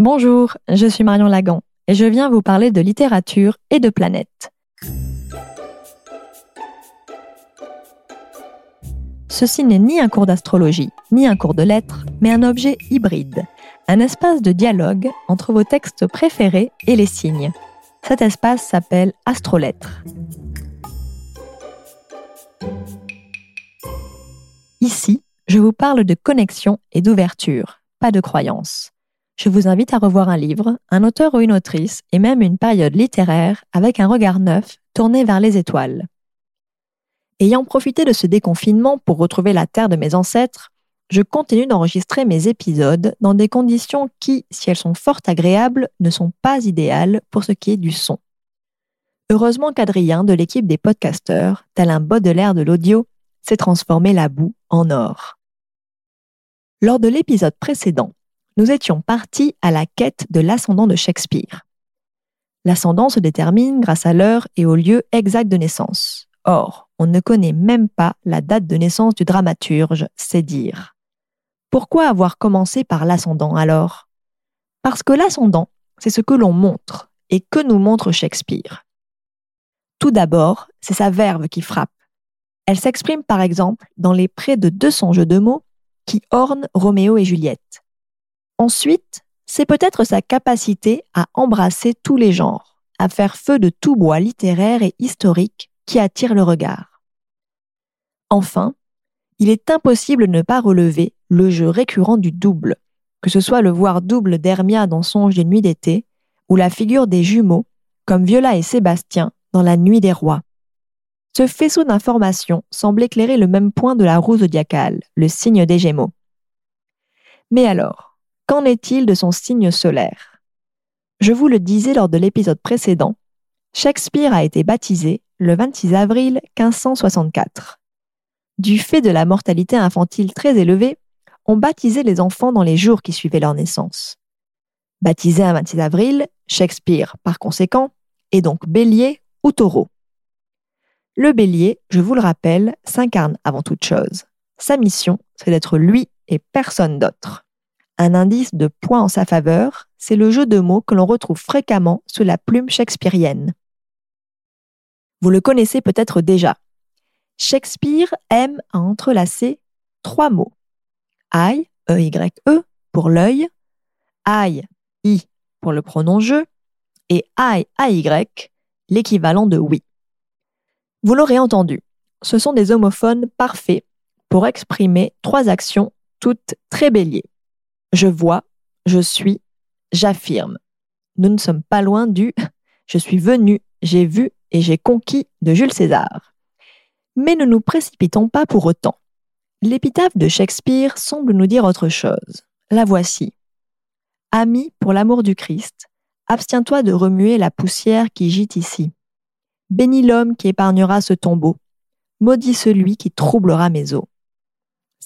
Bonjour, je suis Marion Lagan et je viens vous parler de littérature et de planète. Ceci n'est ni un cours d'astrologie, ni un cours de lettres, mais un objet hybride, un espace de dialogue entre vos textes préférés et les signes. Cet espace s'appelle Astrolettres. Ici, je vous parle de connexion et d'ouverture, pas de croyance. Je vous invite à revoir un livre, un auteur ou une autrice, et même une période littéraire avec un regard neuf tourné vers les étoiles. Ayant profité de ce déconfinement pour retrouver la terre de mes ancêtres, je continue d'enregistrer mes épisodes dans des conditions qui, si elles sont fort agréables, ne sont pas idéales pour ce qui est du son. Heureusement qu'Adrien de l'équipe des podcasteurs, tel un Baudelaire de l'audio, s'est transformé la boue en or. Lors de l'épisode précédent, nous étions partis à la quête de l'ascendant de Shakespeare. L'ascendant se détermine grâce à l'heure et au lieu exact de naissance. Or, on ne connaît même pas la date de naissance du dramaturge, c'est dire. Pourquoi avoir commencé par l'ascendant alors? Parce que l'ascendant, c'est ce que l'on montre et que nous montre Shakespeare. Tout d'abord, c'est sa verve qui frappe. Elle s'exprime par exemple dans les près de 200 jeux de mots qui ornent Roméo et Juliette. Ensuite, c'est peut-être sa capacité à embrasser tous les genres, à faire feu de tout bois littéraire et historique qui attire le regard. Enfin, il est impossible de ne pas relever le jeu récurrent du double, que ce soit le voir double d'Hermia dans Songe des nuits d'été, ou la figure des jumeaux, comme Viola et Sébastien dans La nuit des rois. Ce faisceau d'informations semble éclairer le même point de la roue zodiacale, le signe des Gémeaux. Mais alors, qu'en est-il de son signe solaire? Je vous le disais lors de l'épisode précédent, Shakespeare a été baptisé le 26 avril 1564. Du fait de la mortalité infantile très élevée, on baptisait les enfants dans les jours qui suivaient leur naissance. Baptisé un 26 avril, Shakespeare, par conséquent, est donc bélier ou taureau. Le bélier, je vous le rappelle, s'incarne avant toute chose. Sa mission, c'est d'être lui et personne d'autre. Un indice de poids en sa faveur, c'est le jeu de mots que l'on retrouve fréquemment sous la plume shakespearienne. Vous le connaissez peut-être déjà. Shakespeare aime à entrelacer trois mots. I, E-Y-E, pour l'œil, I, I, pour le pronom je, et I, A-Y, l'équivalent de oui. Vous l'aurez entendu, ce sont des homophones parfaits pour exprimer trois actions toutes très béliers. Je vois, je suis, j'affirme. Nous ne sommes pas loin du je suis venu, j'ai vu et j'ai conquis de Jules César. Mais ne nous précipitons pas pour autant. L'épitaphe de Shakespeare semble nous dire autre chose. La voici. Ami pour l'amour du Christ, abstiens-toi de remuer la poussière qui gîte ici. Bénis l'homme qui épargnera ce tombeau. Maudit celui qui troublera mes eaux.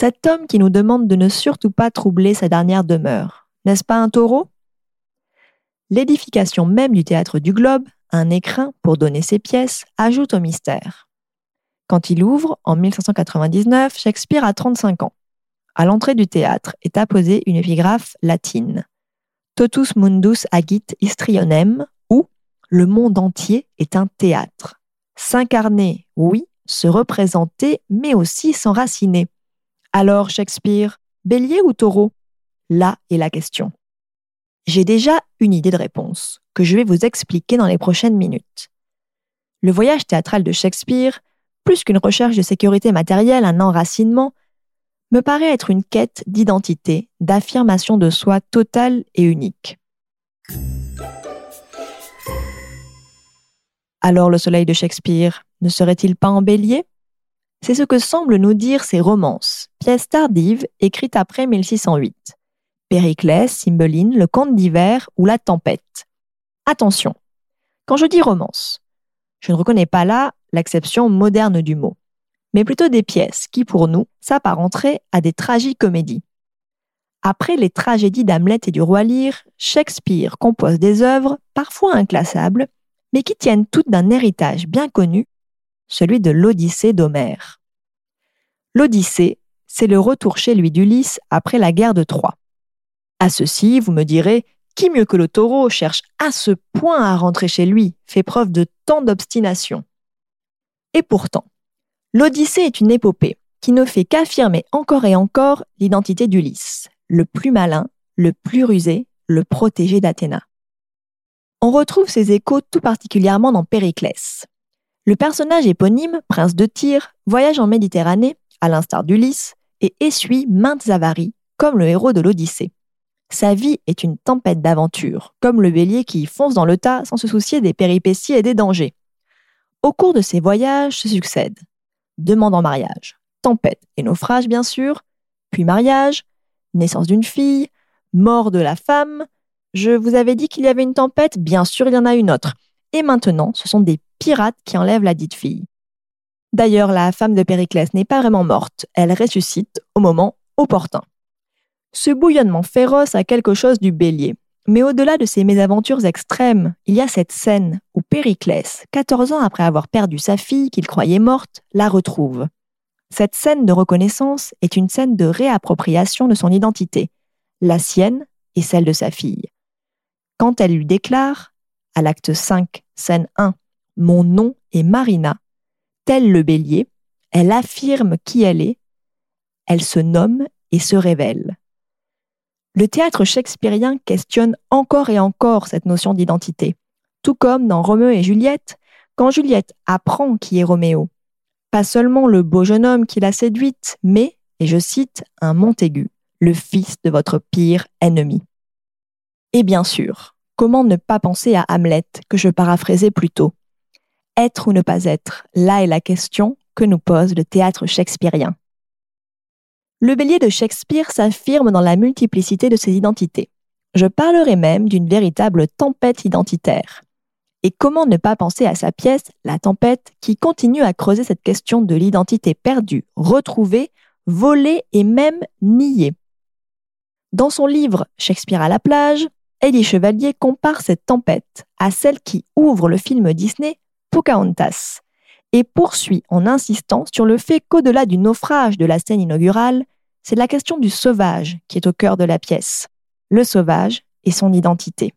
Cet homme qui nous demande de ne surtout pas troubler sa dernière demeure, n'est-ce pas un taureau? L'édification même du théâtre du Globe, un écrin pour donner ses pièces, ajoute au mystère. Quand il ouvre, en 1599, Shakespeare a 35 ans. À l'entrée du théâtre est apposée une épigraphe latine. Totus mundus agit histrionem, ou Le monde entier est un théâtre. S'incarner, oui, se représenter, mais aussi s'enraciner. Alors, Shakespeare, bélier ou taureau? Là est la question. J'ai déjà une idée de réponse, que je vais vous expliquer dans les prochaines minutes. Le voyage théâtral de Shakespeare, plus qu'une recherche de sécurité matérielle, un enracinement, me paraît être une quête d'identité, d'affirmation de soi totale et unique. Alors le soleil de Shakespeare ne serait-il pas en bélier? C'est ce que semblent nous dire ces romances, pièces tardives écrites après 1608. Périclès, Cymbeline, Le Conte d'hiver ou La Tempête. Attention, quand je dis romance, je ne reconnais pas là l'acception moderne du mot, mais plutôt des pièces qui, pour nous, s'apparenteraient à des tragicomédies. Après les tragédies d'Hamlet et du Roi Lear, Shakespeare compose des œuvres parfois inclassables, mais qui tiennent toutes d'un héritage bien connu, celui de l'Odyssée d'Homère. L'Odyssée, c'est le retour chez lui d'Ulysse après la guerre de Troie. À ceci, vous me direz, qui mieux que le taureau cherche à ce point à rentrer chez lui, fait preuve de tant d'obstination? Et pourtant, l'Odyssée est une épopée qui ne fait qu'affirmer encore et encore l'identité d'Ulysse, le plus malin, le plus rusé, le protégé d'Athéna. On retrouve ces échos tout particulièrement dans Périclès. Le personnage éponyme, prince de Tyr, voyage en Méditerranée, à l'instar d'Ulysse, et essuie maintes avaries, comme le héros de l'Odyssée. Sa vie est une tempête d'aventures, comme le bélier qui fonce dans le tas sans se soucier des péripéties et des dangers. Au cours de ces voyages se succèdent demande en mariage, tempête et naufrage bien sûr, puis mariage, naissance d'une fille, mort de la femme. Je vous avais dit qu'il y avait une tempête, bien sûr il y en a une autre. Et maintenant, ce sont des pirates qui enlèvent la dite fille. D'ailleurs, la femme de Périclès n'est pas vraiment morte, elle ressuscite au moment opportun. Ce bouillonnement féroce a quelque chose du bélier. Mais au-delà de ces mésaventures extrêmes, il y a cette scène où Périclès, 14 ans après avoir perdu sa fille qu'il croyait morte, la retrouve. Cette scène de reconnaissance est une scène de réappropriation de son identité, la sienne et celle de sa fille. Quand elle lui déclare, à l'acte 5, scène 1, Mon nom est Marina, tel le bélier, elle affirme qui elle est, elle se nomme et se révèle. Le théâtre shakespearien questionne encore et encore cette notion d'identité, tout comme dans Roméo et Juliette, quand Juliette apprend qui est Roméo. Pas seulement le beau jeune homme qui l'a séduite, mais, et je cite, un Montaigu, le fils de votre pire ennemi. Et bien sûr, comment ne pas penser à Hamlet, que je paraphrasais plus tôt? Être ou ne pas être, là est la question que nous pose le théâtre shakespearien. Le bélier de Shakespeare s'affirme dans la multiplicité de ses identités. Je parlerai même d'une véritable tempête identitaire. Et comment ne pas penser à sa pièce, La tempête, qui continue à creuser cette question de l'identité perdue, retrouvée, volée et même niée? Dans son livre Shakespeare à la plage, Elie Chevalier compare cette tempête à celle qui ouvre le film Disney Pocahontas et poursuit en insistant sur le fait qu'au-delà du naufrage de la scène inaugurale, c'est la question du sauvage qui est au cœur de la pièce. Le sauvage et son identité.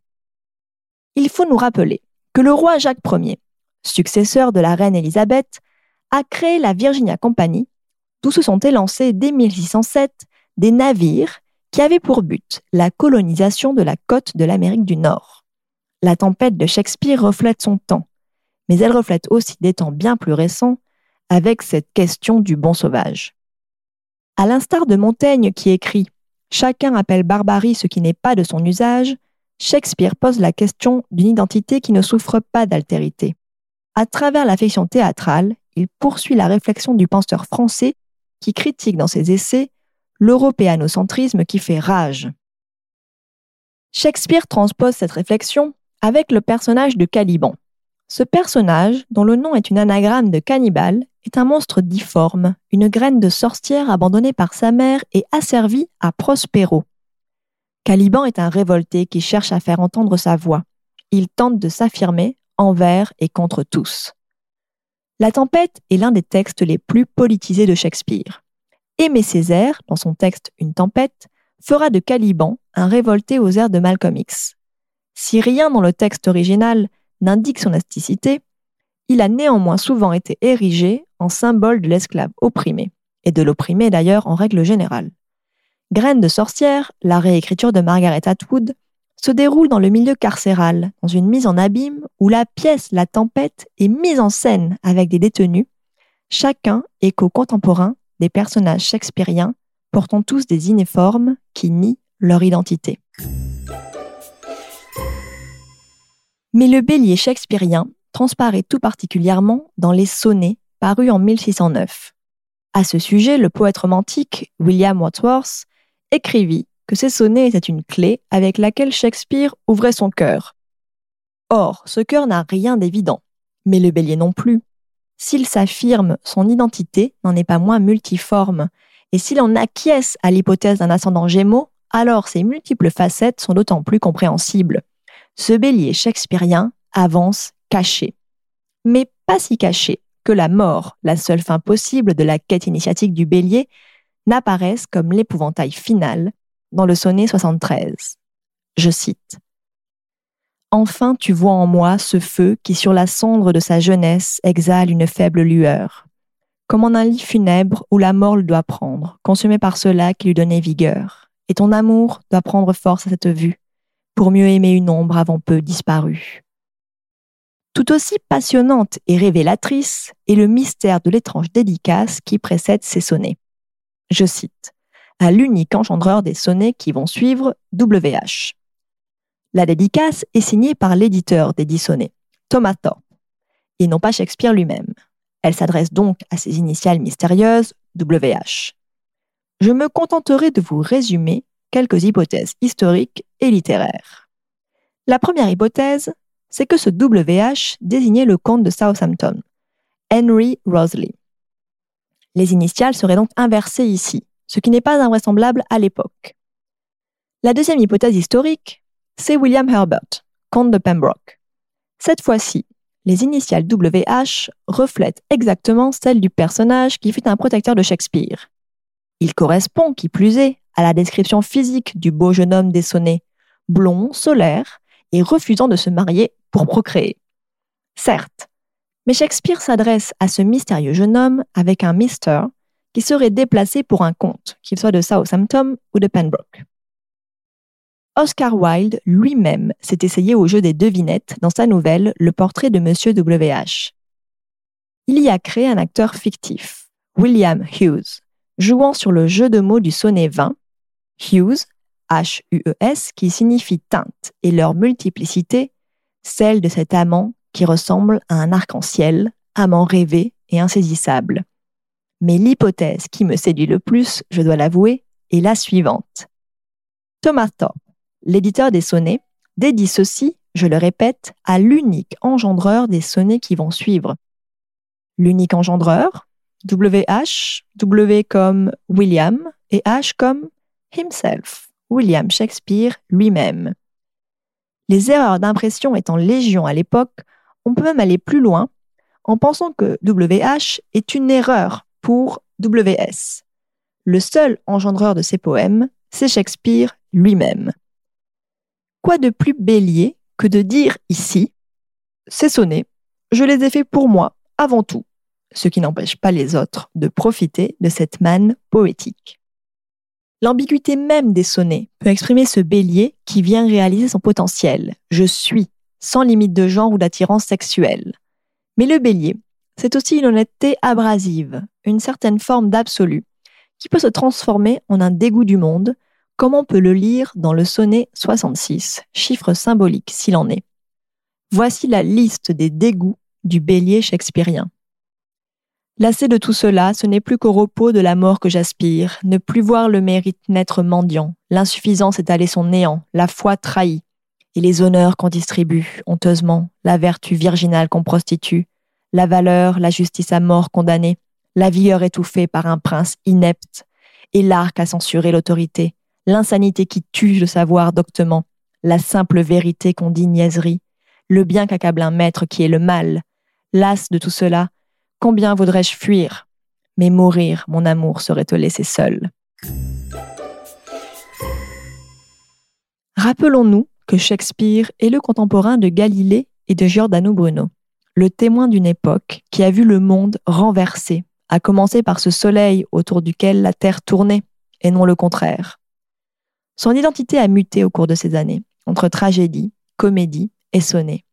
Il faut nous rappeler que le roi Jacques Ier, successeur de la reine Élisabeth, a créé la Virginia Company, d'où se sont élancés dès 1607 des navires qui avaient pour but la colonisation de la côte de l'Amérique du Nord. La tempête de Shakespeare reflète son temps, mais elle reflète aussi des temps bien plus récents avec cette question du bon sauvage. À l'instar de Montaigne qui écrit Chacun appelle barbarie ce qui n'est pas de son usage, Shakespeare pose la question d'une identité qui ne souffre pas d'altérité. À travers la fiction théâtrale, il poursuit la réflexion du penseur français qui critique dans ses essais l'européanocentrisme qui fait rage. Shakespeare transpose cette réflexion avec le personnage de Caliban. Ce personnage, dont le nom est une anagramme de cannibale, est un monstre difforme, une graine de sorcière abandonnée par sa mère et asservie à Prospero. Caliban est un révolté qui cherche à faire entendre sa voix. Il tente de s'affirmer envers et contre tous. La tempête est l'un des textes les plus politisés de Shakespeare. Aimé Césaire, dans son texte Une tempête, fera de Caliban un révolté aux airs de Malcolm X. Si rien dans le texte original n'indique son asticité, il a néanmoins souvent été érigé en symbole de l'esclave opprimé, et de l'opprimé d'ailleurs en règle générale. Graine de sorcière, la réécriture de Margaret Atwood, se déroule dans le milieu carcéral, dans une mise en abîme où la pièce La Tempête est mise en scène avec des détenus, chacun écho contemporain des personnages shakespeariens portant tous des uniformes qui nient leur identité. Mais le bélier shakespearien transparaît tout particulièrement dans les sonnets parus en 1609. À ce sujet, le poète romantique William Wordsworth écrivit que ces sonnets étaient une clé avec laquelle Shakespeare ouvrait son cœur. Or, ce cœur n'a rien d'évident, mais le bélier non plus. S'il s'affirme, son identité n'en est pas moins multiforme, et s'il en acquiesce à l'hypothèse d'un ascendant gémeaux, alors ses multiples facettes sont d'autant plus compréhensibles. Ce bélier shakespearien avance caché. Mais pas si caché que la mort, la seule fin possible de la quête initiatique du bélier, n'apparaisse comme l'épouvantail final dans le sonnet 73. Je cite. Enfin tu vois en moi ce feu qui sur la cendre de sa jeunesse exhale une faible lueur, comme en un lit funèbre où la mort le doit prendre, consumé par cela qui lui donnait vigueur. Et ton amour doit prendre force à cette vue, pour mieux aimer une ombre avant peu disparue. Tout aussi passionnante et révélatrice est le mystère de l'étrange dédicace qui précède ces sonnets. Je cite, à l'unique engendreur des sonnets qui vont suivre WH. La dédicace est signée par l'éditeur des Thomas Thorpe, et non pas Shakespeare lui-même. Elle s'adresse donc à ses initiales mystérieuses, WH. Je me contenterai de vous résumer quelques hypothèses historiques et littéraires. La première hypothèse c'est que ce WH désignait le comte de Southampton, Henry Rosley. Les initiales seraient donc inversées ici, ce qui n'est pas invraisemblable à l'époque. La deuxième hypothèse historique, c'est William Herbert, comte de Pembroke. Cette fois-ci, les initiales WH reflètent exactement celles du personnage qui fut un protecteur de Shakespeare. Il correspond, qui plus est, à la description physique du beau jeune homme des sonnets, blond, solaire, et refusant de se marier pour procréer. Certes, mais Shakespeare s'adresse à ce mystérieux jeune homme avec un Mister qui serait déplacé pour un comte, qu'il soit de Southampton ou de Pembroke. Oscar Wilde lui-même s'est essayé au jeu des devinettes dans sa nouvelle Le portrait de Monsieur W.H. Il y a créé un acteur fictif, William Hughes, jouant sur le jeu de mots du sonnet 20, Hughes, H-U-E-S, qui signifie teinte, et leur multiplicité celle de cet amant qui ressemble à un arc-en-ciel, amant rêvé et insaisissable. Mais l'hypothèse qui me séduit le plus, je dois l'avouer, est la suivante. Thomas l'éditeur des sonnets, dédie ceci, je le répète, à l'unique engendreur des sonnets qui vont suivre. L'unique engendreur, WH, W comme William et H comme himself, William Shakespeare lui-même. Les erreurs d'impression étant légion à l'époque, on peut même aller plus loin en pensant que WH est une erreur pour WS. Le seul engendreur de ces poèmes, c'est Shakespeare lui-même. Quoi de plus bélier que de dire ici, ces sonnets, je les ai faits pour moi, avant tout, ce qui n'empêche pas les autres de profiter de cette manne poétique. L'ambiguïté même des sonnets peut exprimer ce bélier qui vient réaliser son potentiel. Je suis, sans limite de genre ou d'attirance sexuelle. Mais le bélier, c'est aussi une honnêteté abrasive, une certaine forme d'absolu, qui peut se transformer en un dégoût du monde, comme on peut le lire dans le sonnet 66, chiffre symbolique s'il en est. Voici la liste des dégoûts du bélier shakespearien. Lassé de tout cela, ce n'est plus qu'au repos de la mort que j'aspire, ne plus voir le mérite naître mendiant, l'insuffisance étaler son néant, la foi trahie, et les honneurs qu'on distribue, honteusement, la vertu virginale qu'on prostitue, la valeur, la justice à mort condamnée, la vieure étouffée par un prince inepte, et l'arc à censurer l'autorité, l'insanité qui tue le savoir doctement, la simple vérité qu'on dit niaiserie, le bien qu'accable un maître qui est le mal. Las de tout cela, Combien voudrais-je fuir? Mais mourir, mon amour, serait te laisser seul. Rappelons-nous que Shakespeare est le contemporain de Galilée et de Giordano Bruno, le témoin d'une époque qui a vu le monde renversé, à commencer par ce soleil autour duquel la Terre tournait, et non le contraire. Son identité a muté au cours de ces années, entre tragédie, comédie et sonnet.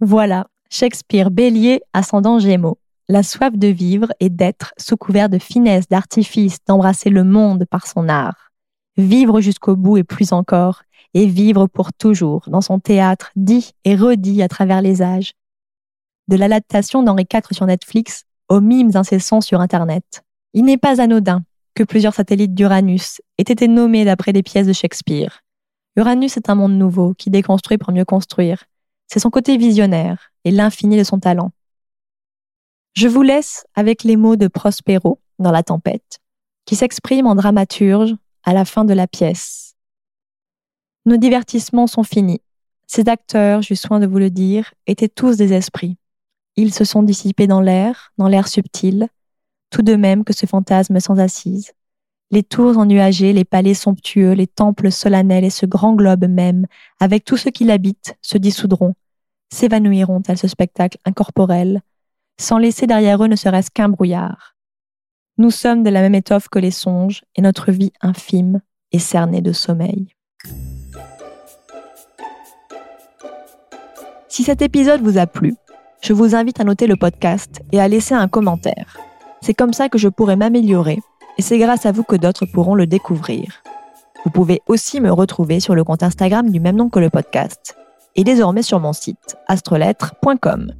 Voilà, Shakespeare bélier ascendant Gémeaux la soif de vivre et d'être sous couvert de finesse, d'artifice, d'embrasser le monde par son art. Vivre jusqu'au bout et plus encore, et vivre pour toujours dans son théâtre dit et redit à travers les âges. De l'adaptation d'Henri IV sur Netflix aux mimes incessants sur Internet. Il n'est pas anodin plusieurs satellites d'Uranus aient été nommés d'après des pièces de Shakespeare. Uranus est un monde nouveau qui déconstruit pour mieux construire. C'est son côté visionnaire et l'infini de son talent. Je vous laisse avec les mots de Prospero dans La Tempête, qui s'exprime en dramaturge à la fin de la pièce. Nos divertissements sont finis. Ces acteurs, j'eus soin de vous le dire, étaient tous des esprits. Ils se sont dissipés dans l'air, dans l'air subtil, tout de même que ce fantasme sans assise. Les tours ennuagées, les palais somptueux, les temples solennels et ce grand globe même, avec tout ce qui l'habite, se dissoudront, s'évanouiront à ce spectacle incorporel, sans laisser derrière eux ne serait-ce qu'un brouillard. Nous sommes de la même étoffe que les songes, et notre vie infime est cernée de sommeil. Si cet épisode vous a plu, je vous invite à noter le podcast et à laisser un commentaire. C'est comme ça que je pourrai m'améliorer et c'est grâce à vous que d'autres pourront le découvrir. Vous pouvez aussi me retrouver sur le compte Instagram du même nom que le podcast et désormais sur mon site astrolettre.com.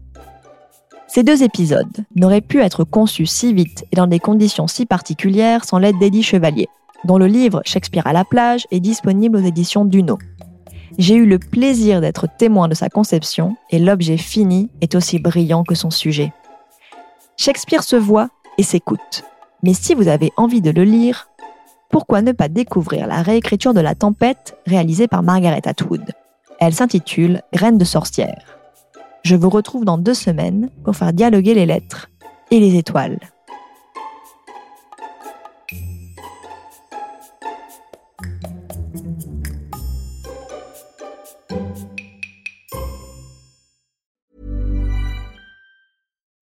Ces deux épisodes n'auraient pu être conçus si vite et dans des conditions si particulières sans l'aide d'Eddie Chevalier, dont le livre Shakespeare à la plage est disponible aux éditions Duno. J'ai eu le plaisir d'être témoin de sa conception et l'objet fini est aussi brillant que son sujet. Shakespeare se voit s'écoute. Mais si vous avez envie de le lire, pourquoi ne pas découvrir la réécriture de La Tempête réalisée par Margaret Atwood? Elle s'intitule Graines de sorcière. Je vous retrouve dans deux semaines pour faire dialoguer les lettres et les étoiles.